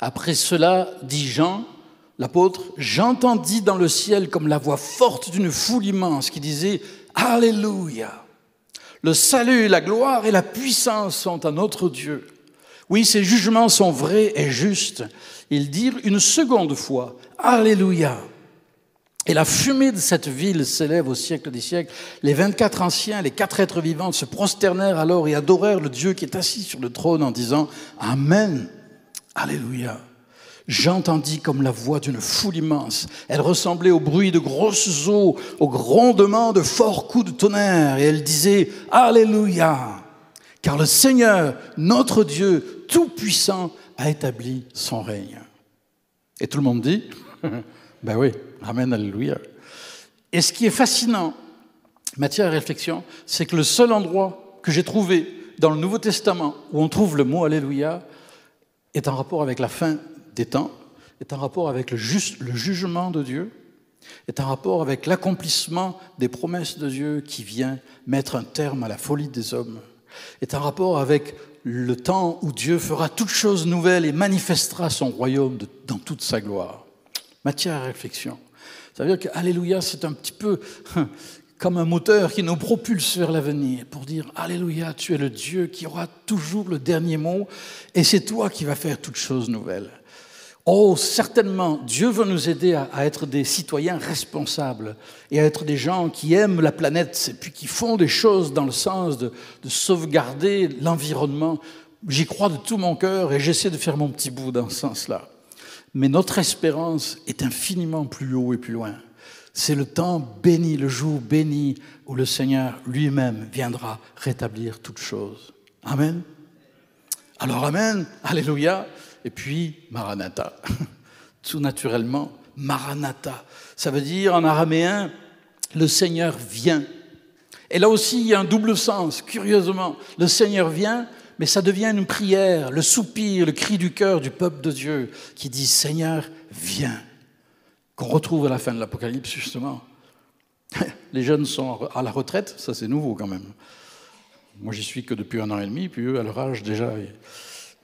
Après cela, dit Jean, l'apôtre, j'entendis dans le ciel comme la voix forte d'une foule immense qui disait Alléluia. Le salut, la gloire et la puissance sont à notre Dieu oui, ces jugements sont vrais et justes. Ils dirent une seconde fois, Alléluia. Et la fumée de cette ville s'élève au siècle des siècles. Les 24 anciens, les quatre êtres vivants se prosternèrent alors et adorèrent le Dieu qui est assis sur le trône en disant Amen, Alléluia. J'entendis comme la voix d'une foule immense. Elle ressemblait au bruit de grosses eaux, au grondement de forts coups de tonnerre. Et elle disait Alléluia. Car le Seigneur, notre Dieu, tout-Puissant a établi son règne. Et tout le monde dit, *laughs* ben oui, Amen, Alléluia. Et ce qui est fascinant, matière à réflexion, c'est que le seul endroit que j'ai trouvé dans le Nouveau Testament où on trouve le mot Alléluia est en rapport avec la fin des temps, est en rapport avec le, jugement de Dieu, est en rapport avec l'accomplissement des promesses de Dieu qui vient mettre un terme à la folie des hommes, est en rapport avec le temps où Dieu fera toutes choses nouvelles et manifestera son royaume dans toute sa gloire. Matière à réflexion. Ça veut dire que Alléluia, c'est un petit peu *laughs* comme un moteur qui nous propulse vers l'avenir pour dire Alléluia, tu es le Dieu qui aura toujours le dernier mot et c'est toi qui vas faire toutes choses nouvelles. Oh, certainement, Dieu veut nous aider à, être des citoyens responsables et à être des gens qui aiment la planète et puis qui font des choses dans le sens de, de sauvegarder l'environnement. J'y crois de tout mon cœur et j'essaie de faire mon petit bout dans ce sens-là. Mais notre espérance est infiniment plus haut et plus loin. C'est le temps béni, le jour béni où le Seigneur lui-même viendra rétablir toutes choses. Amen. Alors Amen, Alléluia, et puis Maranatha. *laughs* Tout naturellement, Maranatha. Ça veut dire en araméen, le Seigneur vient. Et là aussi, il y a un double sens, curieusement. Le Seigneur vient, mais ça devient une prière, le soupir, le cri du cœur du peuple de Dieu qui dit Seigneur, viens. Qu'on retrouve à la fin de l'Apocalypse, justement. *laughs* Les jeunes sont à la retraite, ça c'est nouveau quand même. Moi j'y suis que depuis un an et demi, puis eux à leur âge déjà.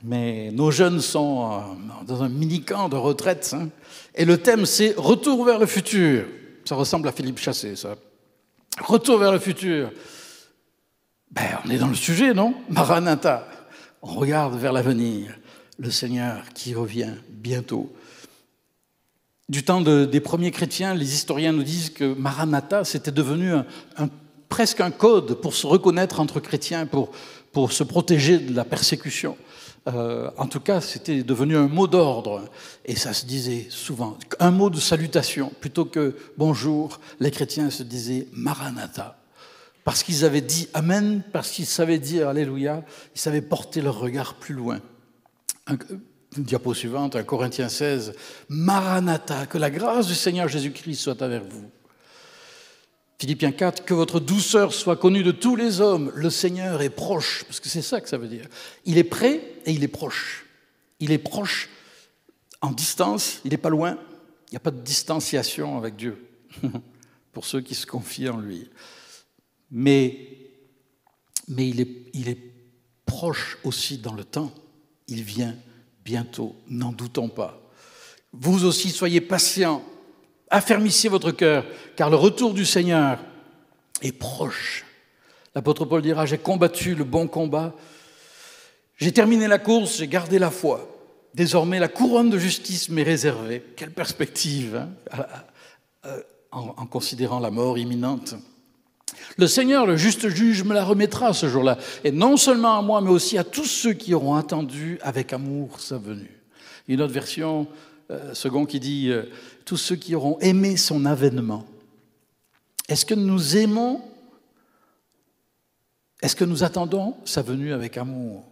Mais nos jeunes sont euh, dans un mini-camp de retraite. Hein. Et le thème c'est Retour vers le futur. Ça ressemble à Philippe Chassé, ça. Retour vers le futur. Ben, on est dans le sujet, non? Maranatha. On regarde vers l'avenir, le Seigneur qui revient bientôt. Du temps des premiers chrétiens, les historiens nous disent que Maranatha, c'était devenu presque un code pour se reconnaître entre chrétiens, pour se protéger de la persécution. Euh, en tout cas, c'était devenu un mot d'ordre. Et ça se disait souvent. Un mot de salutation. Plutôt que bonjour, les chrétiens se disaient Maranatha. Parce qu'ils avaient dit Amen, parce qu'ils savaient dire Alléluia, ils savaient porter leur regard plus loin. Un, diapo suivante, 1 Corinthiens 16. Maranatha, que la grâce du Seigneur Jésus-Christ soit avec vous. Philippiens 4, que votre douceur soit connue de tous les hommes. Le Seigneur est proche, parce que c'est ça que ça veut dire. Il est prêt et il est proche. Il est proche en distance, il n'est pas loin. Il n'y a pas de distanciation avec Dieu, *laughs* pour ceux qui se confient en lui. Mais, mais il, est, il est proche aussi dans le temps. Il vient bientôt, n'en doutons pas. Vous aussi soyez patients Affermissez votre cœur, car le retour du Seigneur est proche. L'apôtre Paul dira, j'ai combattu le bon combat, j'ai terminé la course, j'ai gardé la foi. Désormais, la couronne de justice m'est réservée. Quelle perspective hein, *laughs* en, considérant la mort imminente. Le Seigneur, le juste juge, me la remettra ce jour-là. Et non seulement à moi, mais aussi à tous ceux qui auront attendu avec amour sa venue. Une autre version, euh, second, qui dit euh, tous ceux qui auront aimé son avènement. Est-ce que nous aimons Est-ce que nous attendons sa venue avec amour?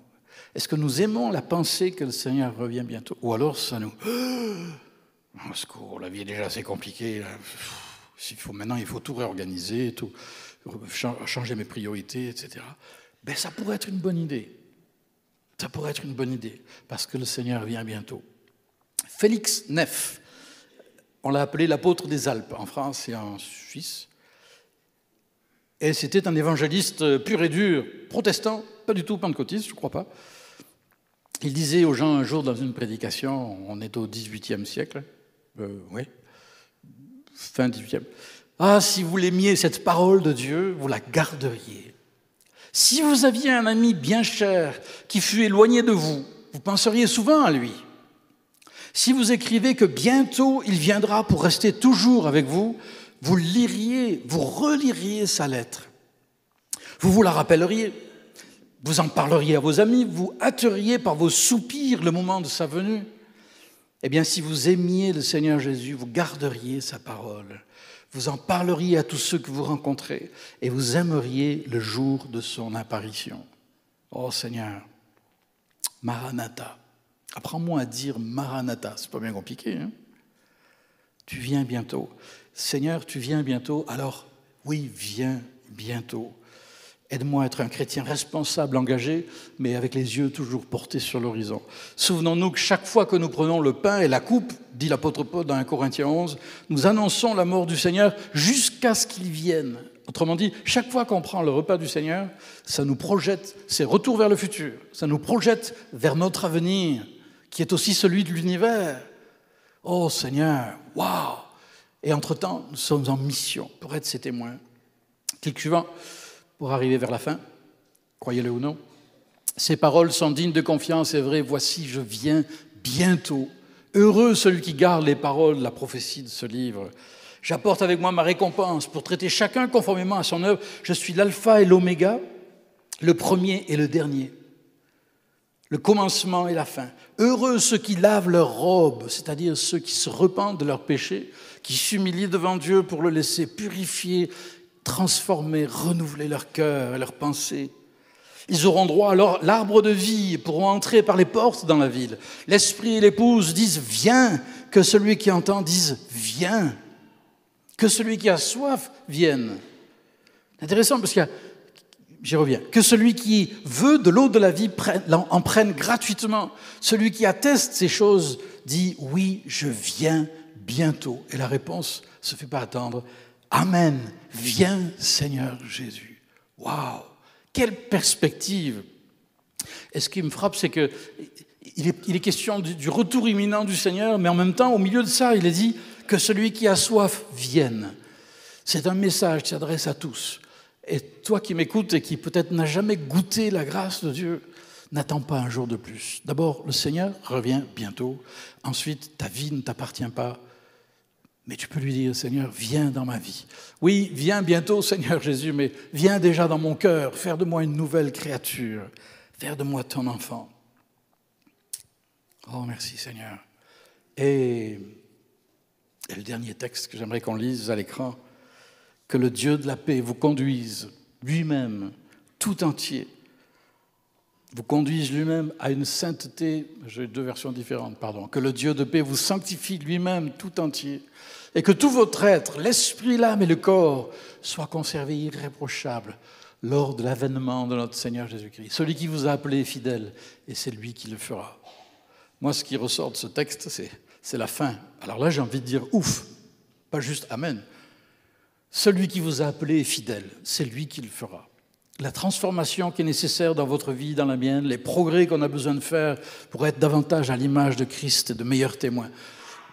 Est-ce que nous aimons la pensée que le Seigneur revient bientôt? Ou alors ça nous... *gasps* Au secours, la vie est déjà assez compliquée. maintenant, il faut tout réorganiser, tout, changer mes priorités, etc. Ben, ça pourrait être une bonne idée. Ça pourrait être une bonne idée, parce que le Seigneur vient bientôt. Félix Neff, on l'a appelé l'apôtre des Alpes en France et en Suisse. Et c'était un évangéliste pur et dur, protestant, pas du tout pentecôtiste, je ne crois pas. Il disait aux gens un jour dans une prédication, on est au XVIIIe siècle, euh, oui, fin XVIIIe, ah, si vous l'aimiez, cette parole de Dieu, vous la garderiez. Si vous aviez un ami bien cher qui fut éloigné de vous, vous penseriez souvent à lui. Si vous écrivez que bientôt il viendra pour rester toujours avec vous, vous liriez, vous reliriez sa lettre. Vous vous la rappelleriez, vous en parleriez à vos amis, vous hâteriez par vos soupirs le moment de sa venue. Eh bien, si vous aimiez le Seigneur Jésus, vous garderiez sa parole. Vous en parleriez à tous ceux que vous rencontrez et vous aimeriez le jour de son apparition. Oh Seigneur, Maranatha. Apprends-moi à dire Maranatha. C'est pas bien compliqué. Hein tu viens bientôt. Seigneur, tu viens bientôt. Alors, oui, viens bientôt. Aide-moi à être un chrétien responsable, engagé, mais avec les yeux toujours portés sur l'horizon. Souvenons-nous que chaque fois que nous prenons le pain et la coupe, dit l'apôtre Paul dans 1 Corinthiens 11, nous annonçons la mort du Seigneur jusqu'à ce qu'il vienne. Autrement dit, chaque fois qu'on prend le repas du Seigneur, ça nous projette, c'est retour vers le futur, ça nous projette vers notre avenir, qui est aussi celui de l'univers. Oh Seigneur, waouh Et entre-temps, nous sommes en mission pour être ses témoins. Clic suivant, pour arriver vers la fin, croyez-le ou non. Ces paroles sont dignes de confiance et vraies. Voici, je viens bientôt. Heureux celui qui garde les paroles de la prophétie de ce livre. J'apporte avec moi ma récompense pour traiter chacun conformément à son œuvre. Je suis l'alpha et l'oméga, le premier et le dernier le commencement et la fin. Heureux ceux qui lavent leurs robes, c'est-à-dire ceux qui se repentent de leurs péchés, qui s'humilient devant Dieu pour le laisser purifier, transformer, renouveler leur cœur et leurs pensées. Ils auront droit alors l'arbre de vie et pourront entrer par les portes dans la ville. L'esprit et l'épouse disent Viens, que celui qui entend dise Viens, que celui qui a soif vienne. Intéressant parce qu'il y a j'y reviens, que celui qui veut de l'eau de la vie en prenne gratuitement. Celui qui atteste ces choses dit oui, je viens bientôt. Et la réponse se fait pas attendre. Amen. Viens, Seigneur Jésus. Waouh Quelle perspective Et ce qui me frappe, c'est que il est, question du, retour imminent du Seigneur, mais en même temps, au milieu de ça, il est dit que celui qui a soif vienne. C'est un message qui s'adresse à tous. Et toi qui m'écoutes et qui peut-être n'as jamais goûté la grâce de Dieu, n'attends pas un jour de plus. D'abord, le Seigneur revient bientôt. Ensuite, ta vie ne t'appartient pas. Mais tu peux lui dire, Seigneur, viens dans ma vie. Oui, viens bientôt, Seigneur Jésus, mais viens déjà dans mon cœur, faire de moi une nouvelle créature, faire de moi ton enfant. Oh, merci Seigneur. Et, et le dernier texte que j'aimerais qu'on lise à l'écran, que le Dieu de la paix vous conduise lui-même, tout entier, vous conduise lui-même à une sainteté, j'ai deux versions différentes, pardon, que le Dieu de paix vous sanctifie lui-même tout entier, et que tout votre être, l'esprit, l'âme et le corps, soient conservés irréprochables lors de l'avènement de notre Seigneur Jésus-Christ. Celui qui vous a appelé fidèle, et c'est lui qui le fera. Moi, ce qui ressort de ce texte, c'est la fin. Alors là, j'ai envie de dire ouf, pas juste Amen. Celui qui vous a appelé est fidèle, c'est lui qui le fera. La transformation qui est nécessaire dans votre vie, dans la mienne, les progrès qu'on a besoin de faire pour être davantage à l'image de Christ et de meilleurs témoins,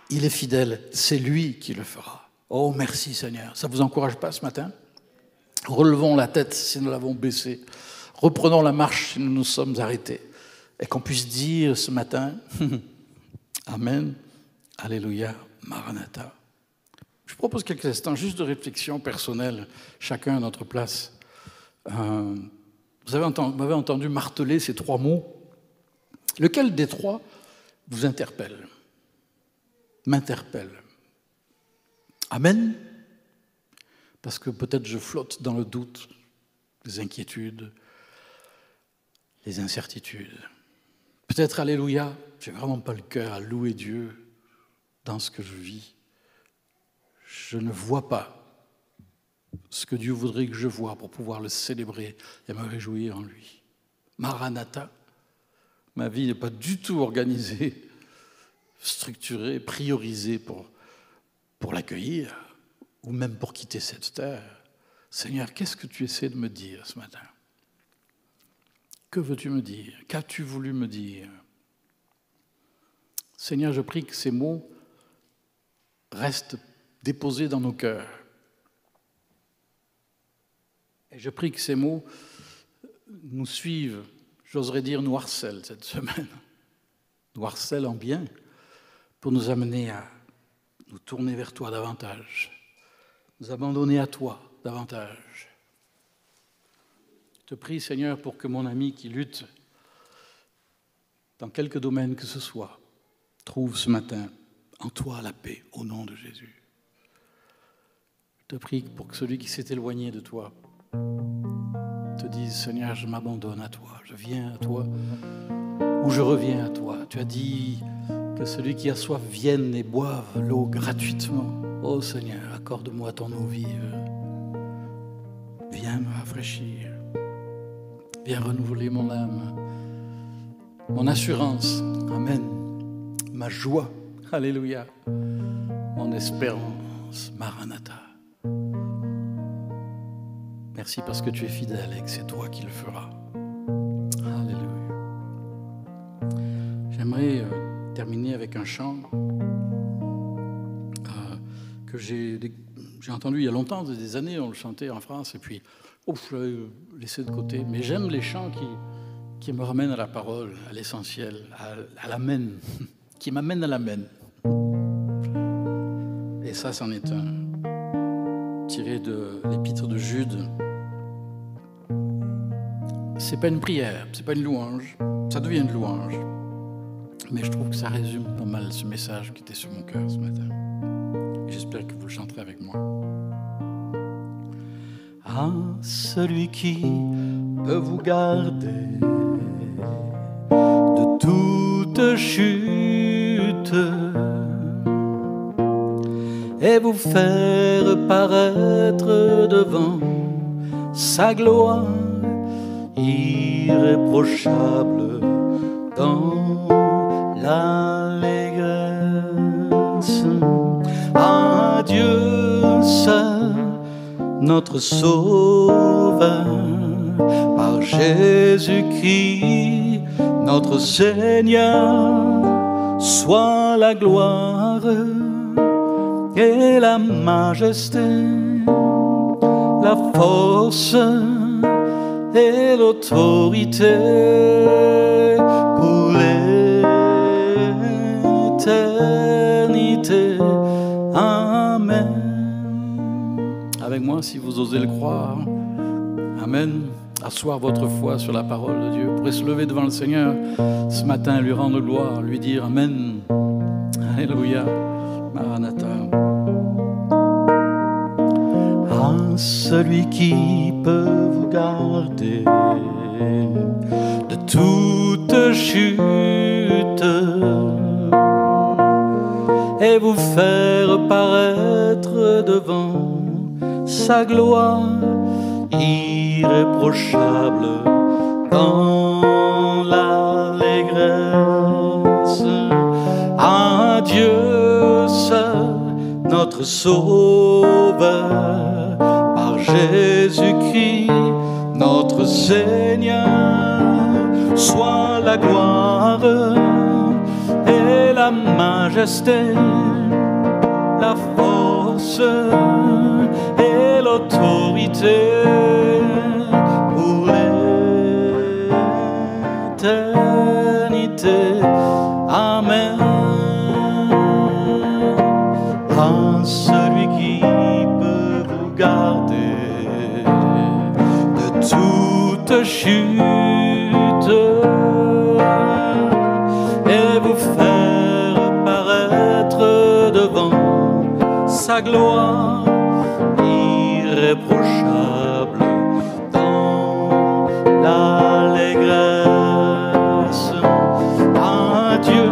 il est fidèle, c'est lui qui le fera. Oh, merci Seigneur. Ça ne vous encourage pas ce matin? Relevons la tête si nous l'avons baissée. Reprenons la marche si nous nous sommes arrêtés. Et qu'on puisse dire ce matin, *laughs* Amen, Alléluia, Maranatha. Je propose quelques instants juste de réflexion personnelle, chacun à notre place. Euh, vous avez entendu, m'avez entendu marteler ces trois mots. Lequel des trois vous interpelle M'interpelle? Amen Parce que peut-être je flotte dans le doute, les inquiétudes, les incertitudes. Peut-être Alléluia, j'ai vraiment pas le cœur à louer Dieu dans ce que je vis je ne vois pas ce que Dieu voudrait que je voie pour pouvoir le célébrer et me réjouir en lui. Maranatha, ma vie n'est pas du tout organisée, structurée, priorisée pour, pour l'accueillir ou même pour quitter cette terre. Seigneur, qu'est-ce que tu essaies de me dire ce matin? Que veux-tu me dire? Qu'as-tu voulu me dire? Seigneur, je prie que ces mots restent déposés dans nos cœurs. Et je prie que ces mots nous suivent, j'oserais dire nous cette *laughs* semaine, nous en bien pour nous amener à nous tourner vers toi davantage, nous abandonner à toi davantage. Je te prie, Seigneur, pour que mon ami qui lutte dans quelque domaine que ce soit trouve ce matin en toi la paix au nom de Jésus. Te prie pour que celui qui s'est éloigné de toi te dise, Seigneur, je m'abandonne à toi, je viens à toi, ou je reviens à toi. Tu as dit que celui qui a soif vienne et boive l'eau gratuitement. Oh Seigneur, accorde-moi ton eau vive. Viens me rafraîchir. Viens renouveler mon âme, mon assurance. Amen. Ma joie. Alléluia. Mon espérance. Maranatha. Merci parce que tu es fidèle et que c'est toi qui le feras. Alléluia. J'aimerais euh, terminer avec un chant euh, que j'ai entendu il y a longtemps, des années, on le chantait en France, et puis, ouf, je l'ai laissé de côté. Mais j'aime les chants qui, qui me ramènent à la parole, à l'essentiel, à, à l'amen, *laughs* qui m'amènent à l'amen. Et ça, c'en est un tiré de l'épître de Jude. C'est pas une prière, c'est pas une louange. Ça devient une louange. Mais je trouve que ça résume pas mal ce message qui était sur mon cœur ce matin. J'espère que vous le chanterez avec moi. À celui qui peut vous garder de toute chute et vous faire paraître devant sa gloire irréprochable dans l'allégresse. À Dieu seul, notre Sauveur, par Jésus-Christ, notre Seigneur, soit la gloire et la majesté, la force et l'autorité pour l'éternité. Amen. Avec moi, si vous osez le croire. Amen. Asseoir votre foi sur la parole de Dieu. Vous pourrez se lever devant le Seigneur ce matin, lui rendre gloire, lui dire Amen. Alléluia. Maranatha. Celui qui peut vous garder de toute chute et vous faire paraître devant sa gloire irréprochable dans l'allégresse. À Dieu seul, notre Sauveur, Jésus-Christ, notre Seigneur, soit la gloire et la majesté, la force et l'autorité sa gloire irréprochable dans l'allégresse. À Dieu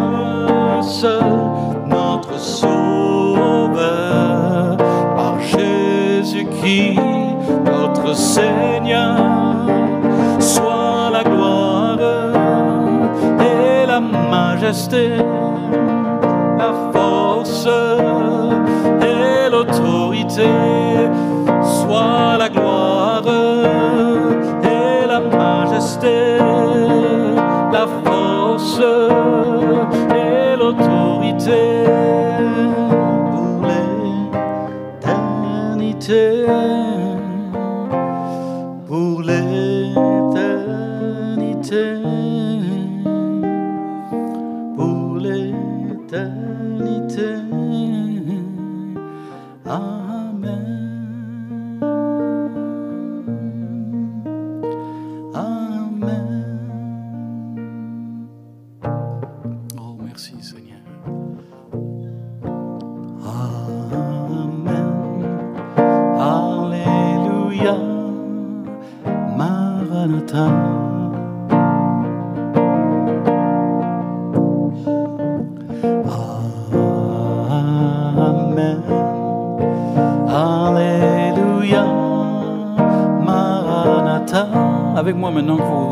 seul, notre Sauveur, par Jésus-Christ, notre Seigneur, soit la gloire et la majesté, la force l'autorité, soit la gloire et la majesté, la force et l'autorité pour l'éternité.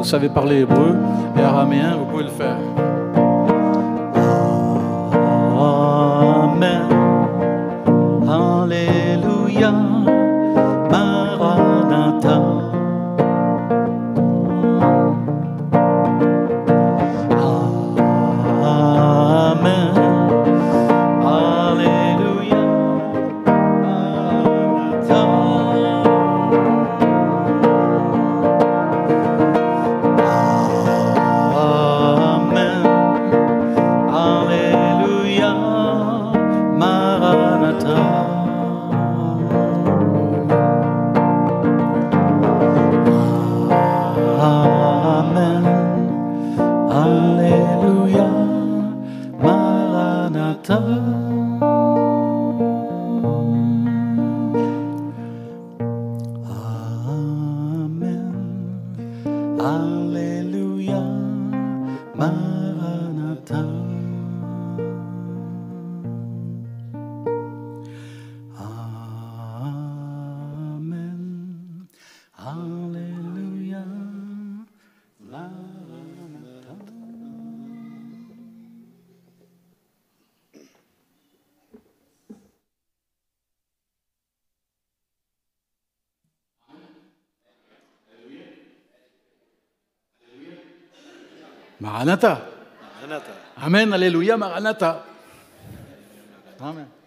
Vous savez parler hébreu et araméen, vous pouvez le faire. Amen. Alléluia. Maranatha. Maranatha. Amen, Alléluia, Maranatha. Amen.